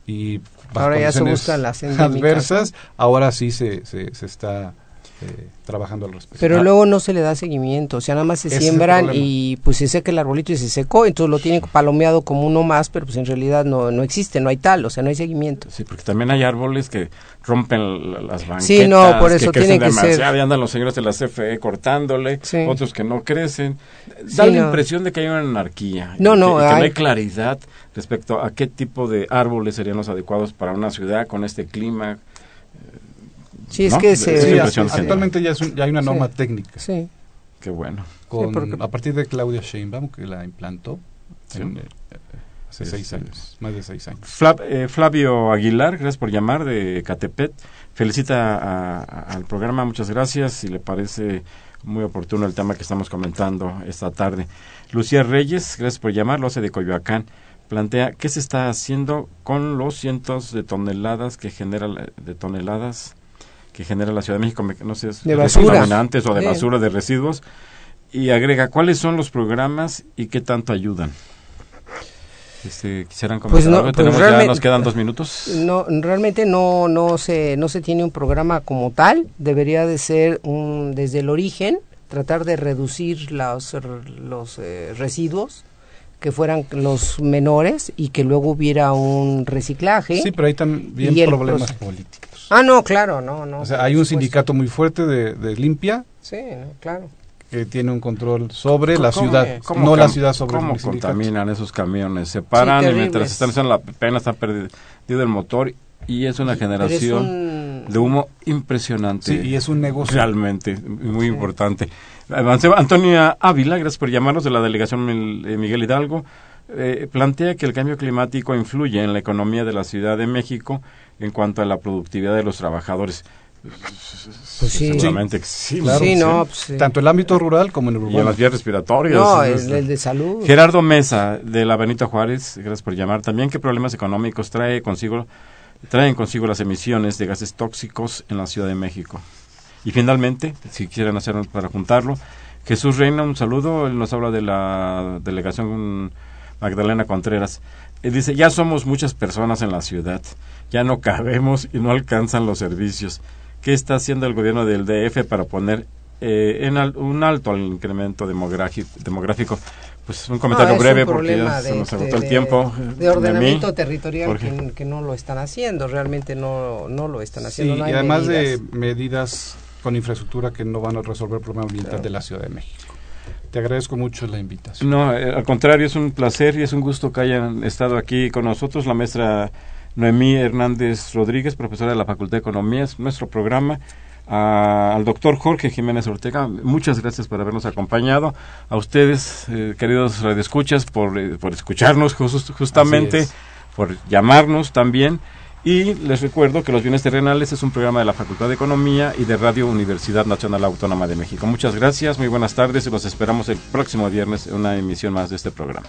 y Ahora ya se buscan las adversas. Ahora sí se, se, se está eh, trabajando al respecto. Pero Ah, luego no se le da seguimiento, o sea, nada más se Ese siembran y pues se seca el arbolito y se secó, entonces lo tienen palomeado como uno más, pero pues en realidad no, no existe, no hay tal, o sea, no hay seguimiento. Sí, porque también hay árboles que rompen la- las banquetas. Sí, no, por eso que tiene que ser- y andan los señores de la CFE cortándole, Sí. otros que no crecen. Sí, Da la no. impresión de que hay una anarquía. No, y no, que, que no hay claridad respecto a qué tipo de árboles serían los adecuados para una ciudad con este clima. Sí, es ¿No? que Es se... sí, que- actualmente ya, es un- ya hay una norma Sí. técnica Sí, Qué bueno. con, porque- a partir de Claudia Sheinbaum que la implantó Sí. en, eh, hace Sí, seis sí. años, más de seis años. Flav- eh, Flavio Aguilar, gracias por llamar de Catepet. Felicita a- a- al programa, muchas gracias. Si le parece muy oportuno el tema que estamos comentando esta tarde. Lucía Reyes, gracias por llamar, lo hace de Coyoacán. Plantea qué se está haciendo con los cientos de toneladas que genera de toneladas que genera la Ciudad de México, no sé, de basura. contaminantes o de basura, de residuos, y agrega cuáles son los programas y qué tanto ayudan. Este, quisieran pues comentar algo? Tenemos ya, nos quedan dos minutos. No, realmente no, no se, no se tiene un programa como tal. Debería de ser un, desde el origen tratar de reducir los, los eh, residuos que fueran los menores y que luego hubiera un reciclaje. Sí, pero hay también problemas políticos. Ah, no, claro, no, no. O sea, hay un sindicato muy fuerte de, de limpia. Sí, claro que tiene un control sobre la ciudad, no la ciudad sobre ¿Cómo contaminan esos camiones? Se paran y mientras están haciendo la pena están perdido el motor y es una generación de humo impresionante. Sí, y es un negocio. Realmente, muy importante. Antonia Ávila, gracias por llamarnos de la delegación eh, Miguel Hidalgo. Eh, plantea que el cambio climático influye en la economía de la Ciudad de México en cuanto a la productividad de los trabajadores. Pues sí. Seguramente sí. sí, no, pues Tanto el ámbito rural como en el urbano. Y en las vías respiratorias. No, el, de salud. Gerardo Mesa, de la Benito Juárez, gracias por llamar. También, ¿qué problemas económicos trae consigo, traen consigo las emisiones de gases tóxicos en la Ciudad de México? Y finalmente, si quieren hacerlo para juntarlo, Jesús Reina, un saludo. Él nos habla de la delegación Magdalena Contreras. Él dice, ya somos muchas personas en la ciudad, ya no cabemos y no alcanzan los servicios qué está haciendo el gobierno del DF para poner eh, en un alto al incremento demográfico. Pues un comentario ah, breve porque ya se nos agotó el tiempo. De ordenamiento territorial que, no lo están haciendo, realmente no, no lo están haciendo. y además de medidas con infraestructura que no van a resolver el problema ambiental de la Ciudad de México. Te agradezco mucho la invitación. No, eh, al contrario, es un placer y es un gusto que hayan estado aquí con nosotros. La maestra Noemí Hernández Rodríguez, profesora de la Facultad de Economía, es nuestro programa. al doctor Jorge Jiménez Ortega, muchas gracias por habernos acompañado. A ustedes, eh, queridos radioescuchas, por, eh, por escucharnos justamente, por llamarnos también. Y les recuerdo que Los Bienes Terrenales es un programa de la Facultad de Economía y de Radio Universidad Nacional Autónoma de México. Muchas gracias, muy buenas tardes y los esperamos el próximo viernes en una emisión más de este programa.